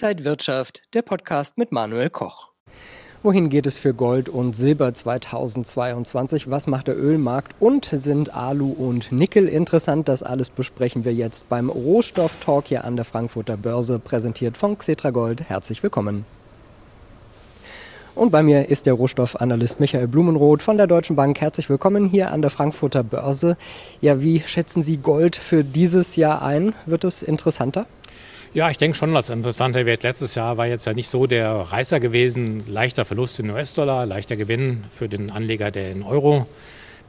Inside Wirtschaft, der Podcast mit Manuel Koch. Wohin geht es für Gold und Silber 2022? Was macht der Ölmarkt und sind Alu und Nickel interessant? Das alles besprechen wir jetzt beim Rohstoff-Talk hier an der Frankfurter Börse, präsentiert von Xetra Gold. Herzlich willkommen. Und bei mir ist der Rohstoffanalyst Michael Blumenroth von der Deutschen Bank. Herzlich willkommen hier an der Frankfurter Börse. Ja, wie schätzen Sie Gold für dieses Jahr ein? Wird es interessanter? Ja, ich denke schon, dass interessanter wird. Letztes Jahr war jetzt ja nicht so der Reißer gewesen. Leichter Verlust in US-Dollar, leichter Gewinn für den Anleger, der in Euro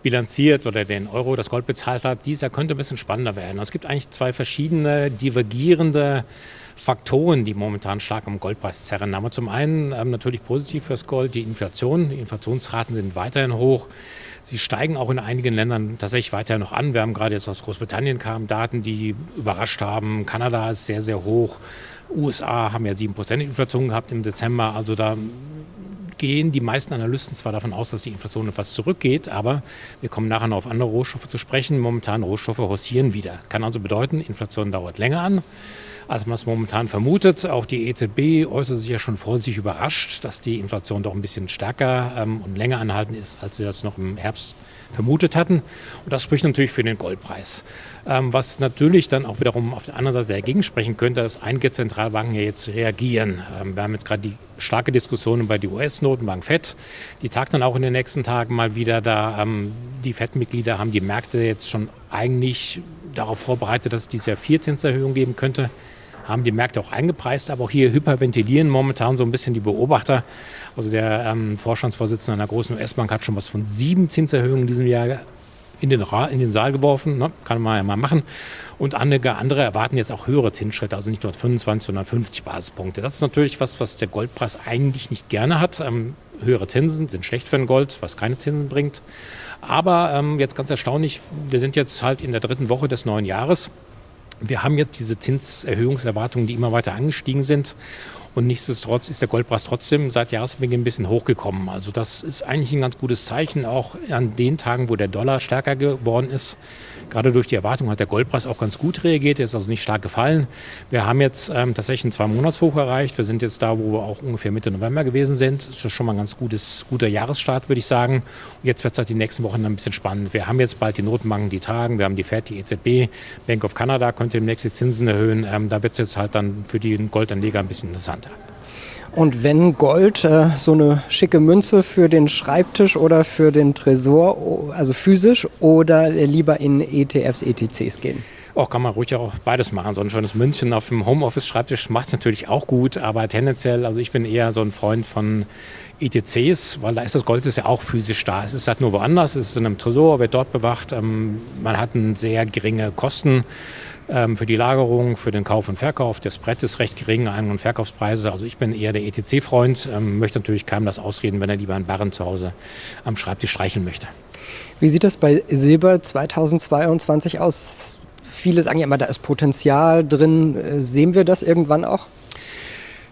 bilanziert oder den Euro das Gold bezahlt hat. Dieser könnte ein bisschen spannender werden. Es gibt eigentlich zwei verschiedene divergierende Faktoren, die momentan stark am Goldpreis zerren. Aber zum einen ähm, natürlich positiv fürs Gold die Inflation. Die Inflationsraten sind weiterhin hoch. Sie steigen auch in einigen Ländern tatsächlich weiter noch an. Wir haben gerade jetzt aus Großbritannien kamen Daten, die überrascht haben. Kanada ist sehr, sehr hoch. USA haben ja 7% Inflation gehabt im Dezember. Also da gehen die meisten Analysten zwar davon aus, dass die Inflation etwas zurückgeht, aber wir kommen nachher noch auf andere Rohstoffe zu sprechen. Momentan Rohstoffe hossieren wieder. Kann also bedeuten, Inflation dauert länger an als man es momentan vermutet. Auch die EZB äußert sich ja schon vorsichtig überrascht, dass die Inflation doch ein bisschen stärker ähm, und länger anhalten ist, als sie das noch im Herbst vermutet hatten. Und das spricht natürlich für den Goldpreis. Ähm, was natürlich dann auch wiederum auf der anderen Seite dagegen sprechen könnte, dass einige Zentralbanken ja jetzt reagieren. Ähm, wir haben jetzt gerade die starke Diskussion über die US-Notenbank FED. Die tagt dann auch in den nächsten Tagen mal wieder da. Ähm, die FED-Mitglieder haben die Märkte jetzt schon eigentlich darauf vorbereitet, dass es dieses Jahr vier Zinserhöhungen geben könnte haben die Märkte auch eingepreist, aber auch hier hyperventilieren momentan so ein bisschen die Beobachter. Also der ähm, Vorstandsvorsitzende einer großen US-Bank hat schon was von sieben Zinserhöhungen in diesem Jahr in den, in den Saal geworfen, ne? kann man ja mal machen. Und einige andere erwarten jetzt auch höhere Zinsschritte, also nicht nur 25, sondern 50 Basispunkte. Das ist natürlich was, was der Goldpreis eigentlich nicht gerne hat. Ähm, höhere Zinsen sind schlecht für ein Gold, was keine Zinsen bringt. Aber ähm, jetzt ganz erstaunlich, wir sind jetzt halt in der dritten Woche des neuen Jahres. Wir haben jetzt diese Zinserhöhungserwartungen, die immer weiter angestiegen sind. Und nichtsdestotrotz ist der Goldpreis trotzdem seit Jahresbeginn ein bisschen hochgekommen. Also das ist eigentlich ein ganz gutes Zeichen, auch an den Tagen, wo der Dollar stärker geworden ist. Gerade durch die Erwartung hat der Goldpreis auch ganz gut reagiert, er ist also nicht stark gefallen. Wir haben jetzt ähm, tatsächlich einen Zwei-Monats-Hoch erreicht. Wir sind jetzt da, wo wir auch ungefähr Mitte November gewesen sind. Das ist schon mal ein ganz gutes, guter Jahresstart, würde ich sagen. Und jetzt wird es halt die nächsten Wochen ein bisschen spannend. Wir haben jetzt bald die Notenbanken, die tagen. Wir haben die FED, die EZB, Bank of Canada könnte demnächst die Zinsen erhöhen. Ähm, da wird es jetzt halt dann für die Goldanleger ein bisschen interessanter. Und wenn Gold äh, so eine schicke Münze für den Schreibtisch oder für den Tresor, also physisch oder lieber in ETFs, ETCs gehen? Auch kann man ruhig auch beides machen. So ein schönes Münzchen auf dem Homeoffice-Schreibtisch macht es natürlich auch gut, aber tendenziell, also ich bin eher so ein Freund von ETCs, weil da ist das Gold ist ja auch physisch da. Es ist halt nur woanders, es ist in einem Tresor, wird dort bewacht. Ähm, man hat sehr geringe Kosten für die Lagerung, für den Kauf und Verkauf. Das Brett ist recht gering, Ein- und Verkaufspreise. Also ich bin eher der ETC-Freund, ähm, möchte natürlich keinem das ausreden, wenn er lieber einen Barren zu Hause am Schreibtisch streichen möchte. Wie sieht das bei Silber 2022 aus? Viele sagen ja immer, da ist Potenzial drin. Äh, sehen wir das irgendwann auch?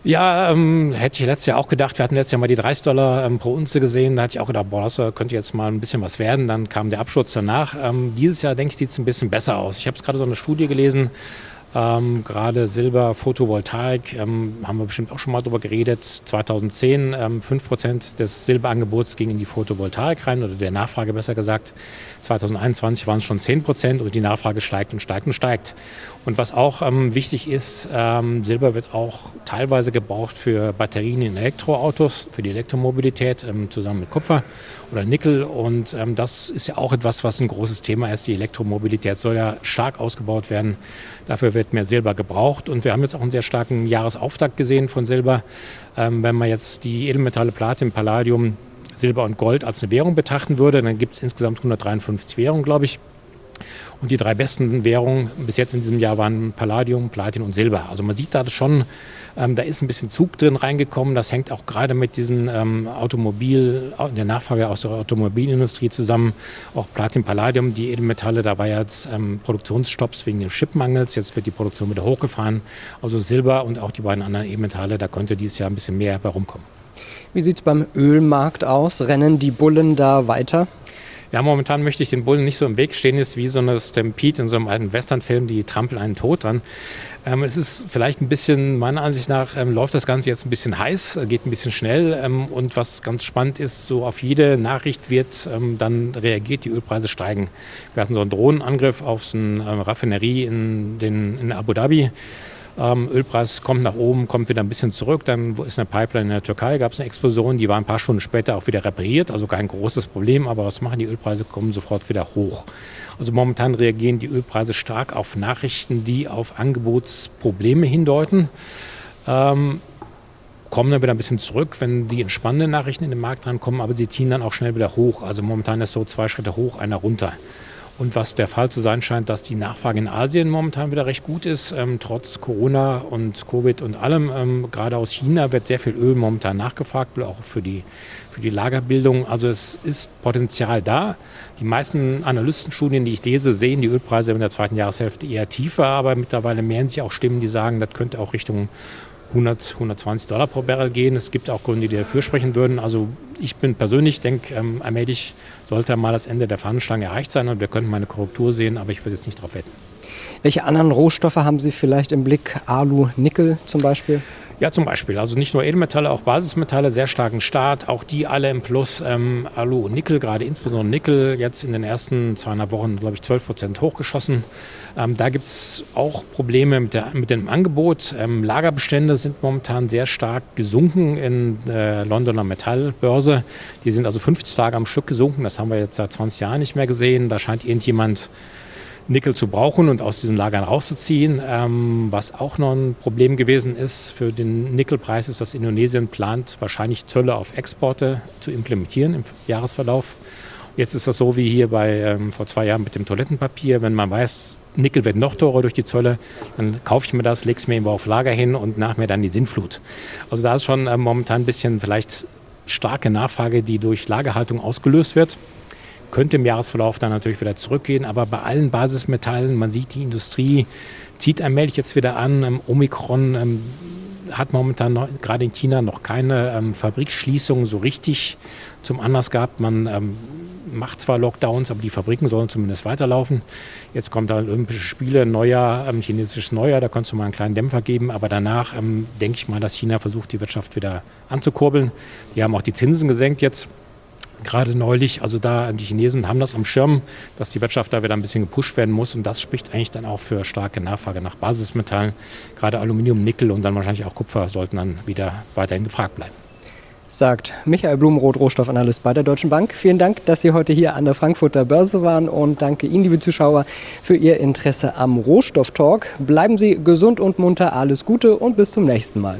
Ja, ähm, hätte ich letztes Jahr auch gedacht. Wir hatten letztes Jahr mal die 30 Dollar ähm, pro Unze gesehen. Da hatte ich auch gedacht, boah, das könnte jetzt mal ein bisschen was werden. Dann kam der Absturz danach. Ähm, dieses Jahr, denke ich, sieht es ein bisschen besser aus. Ich habe gerade so eine Studie gelesen, ähm, Gerade Silber, Photovoltaik, ähm, haben wir bestimmt auch schon mal drüber geredet. 2010 ähm, 5% des Silberangebots ging in die Photovoltaik rein oder der Nachfrage besser gesagt. 2021 waren es schon 10% und die Nachfrage steigt und steigt und steigt. Und was auch ähm, wichtig ist, ähm, Silber wird auch teilweise gebraucht für Batterien in Elektroautos, für die Elektromobilität ähm, zusammen mit Kupfer oder Nickel. Und ähm, das ist ja auch etwas, was ein großes Thema ist. Die Elektromobilität soll ja stark ausgebaut werden. Dafür wird mehr Silber gebraucht. Und wir haben jetzt auch einen sehr starken Jahresauftakt gesehen von Silber. Ähm, wenn man jetzt die Edelmetalle Platin, Palladium, Silber und Gold als eine Währung betrachten würde, dann gibt es insgesamt 153 Währungen, glaube ich. Und die drei besten Währungen bis jetzt in diesem Jahr waren Palladium, Platin und Silber. Also man sieht da schon, ähm, da ist ein bisschen Zug drin reingekommen. Das hängt auch gerade mit diesen ähm, Automobil, der Nachfrage aus der Automobilindustrie zusammen. Auch Platin, Palladium, die Edelmetalle, da war jetzt ähm, Produktionsstopps wegen des Chipmangels. Jetzt wird die Produktion wieder hochgefahren. Also Silber und auch die beiden anderen Edelmetalle, da könnte dieses Jahr ein bisschen mehr herumkommen. Wie sieht es beim Ölmarkt aus? Rennen die Bullen da weiter? Ja, momentan möchte ich den Bullen nicht so im Weg stehen, ist wie so eine Stampede in so einem alten Westernfilm, die trampeln einen tot dran. Ähm, es ist vielleicht ein bisschen, meiner Ansicht nach, ähm, läuft das Ganze jetzt ein bisschen heiß, geht ein bisschen schnell. Ähm, und was ganz spannend ist, so auf jede Nachricht wird ähm, dann reagiert, die Ölpreise steigen. Wir hatten so einen Drohnenangriff auf so eine ähm, Raffinerie in, den, in Abu Dhabi. Ähm, Ölpreis kommt nach oben, kommt wieder ein bisschen zurück. Dann ist eine Pipeline in der Türkei, gab es eine Explosion, die war ein paar Stunden später auch wieder repariert. Also kein großes Problem, aber was machen die Ölpreise? Kommen sofort wieder hoch. Also momentan reagieren die Ölpreise stark auf Nachrichten, die auf Angebotsprobleme hindeuten. Ähm, kommen dann wieder ein bisschen zurück, wenn die entspannenden Nachrichten in den Markt reinkommen, aber sie ziehen dann auch schnell wieder hoch. Also momentan ist so zwei Schritte hoch, einer runter. Und was der Fall zu sein scheint, dass die Nachfrage in Asien momentan wieder recht gut ist, ähm, trotz Corona und Covid und allem. Ähm, gerade aus China wird sehr viel Öl momentan nachgefragt, auch für die, für die Lagerbildung. Also es ist Potenzial da. Die meisten Analystenstudien, die ich lese, sehen die Ölpreise in der zweiten Jahreshälfte eher tiefer, aber mittlerweile mehren sich auch Stimmen, die sagen, das könnte auch Richtung 100, 120 Dollar pro Barrel gehen. Es gibt auch Gründe, die dafür sprechen würden. Also ich bin persönlich denke, ähm, allmählich sollte mal das Ende der Fahnenstange erreicht sein und wir könnten mal eine Korrektur sehen, aber ich würde jetzt nicht darauf wetten. Welche anderen Rohstoffe haben Sie vielleicht im Blick? Alu, Nickel zum Beispiel? Ja, zum Beispiel. Also nicht nur Edelmetalle, auch Basismetalle, sehr starken Start. Auch die alle im Plus. Ähm, Alu und Nickel, gerade insbesondere Nickel, jetzt in den ersten zweieinhalb Wochen, glaube ich, 12 Prozent hochgeschossen. Ähm, da gibt es auch Probleme mit, der, mit dem Angebot. Ähm, Lagerbestände sind momentan sehr stark gesunken in der Londoner Metallbörse. Die sind also 50 Tage am Stück gesunken. Das haben wir jetzt seit 20 Jahren nicht mehr gesehen. Da scheint irgendjemand Nickel zu brauchen und aus diesen Lagern rauszuziehen. Ähm, was auch noch ein Problem gewesen ist für den Nickelpreis, ist, dass Indonesien plant, wahrscheinlich Zölle auf Exporte zu implementieren im Jahresverlauf. Jetzt ist das so wie hier bei ähm, vor zwei Jahren mit dem Toilettenpapier. Wenn man weiß, Nickel wird noch teurer durch die Zölle, dann kaufe ich mir das, lege es mir irgendwo auf Lager hin und nach mir dann die Sinnflut. Also da ist schon äh, momentan ein bisschen vielleicht starke Nachfrage, die durch Lagerhaltung ausgelöst wird könnte im Jahresverlauf dann natürlich wieder zurückgehen. Aber bei allen Basismetallen, man sieht, die Industrie zieht allmählich jetzt wieder an. Ähm, Omikron ähm, hat momentan noch, gerade in China noch keine ähm, Fabrikschließung so richtig zum Anlass gehabt. Man ähm, macht zwar Lockdowns, aber die Fabriken sollen zumindest weiterlaufen. Jetzt kommt da Olympische Spiele, Neujahr, ähm, chinesisches Neujahr, da kannst du mal einen kleinen Dämpfer geben. Aber danach ähm, denke ich mal, dass China versucht, die Wirtschaft wieder anzukurbeln. Die haben auch die Zinsen gesenkt jetzt gerade neulich. Also da die Chinesen haben das am Schirm, dass die Wirtschaft da wieder ein bisschen gepusht werden muss. Und das spricht eigentlich dann auch für starke Nachfrage nach Basismetallen. Gerade Aluminium, Nickel und dann wahrscheinlich auch Kupfer sollten dann wieder weiterhin gefragt bleiben. Sagt Michael Blumenroth, Rohstoffanalyst bei der Deutschen Bank. Vielen Dank, dass Sie heute hier an der Frankfurter Börse waren und danke Ihnen, liebe Zuschauer, für Ihr Interesse am Rohstofftalk. Bleiben Sie gesund und munter, alles Gute und bis zum nächsten Mal.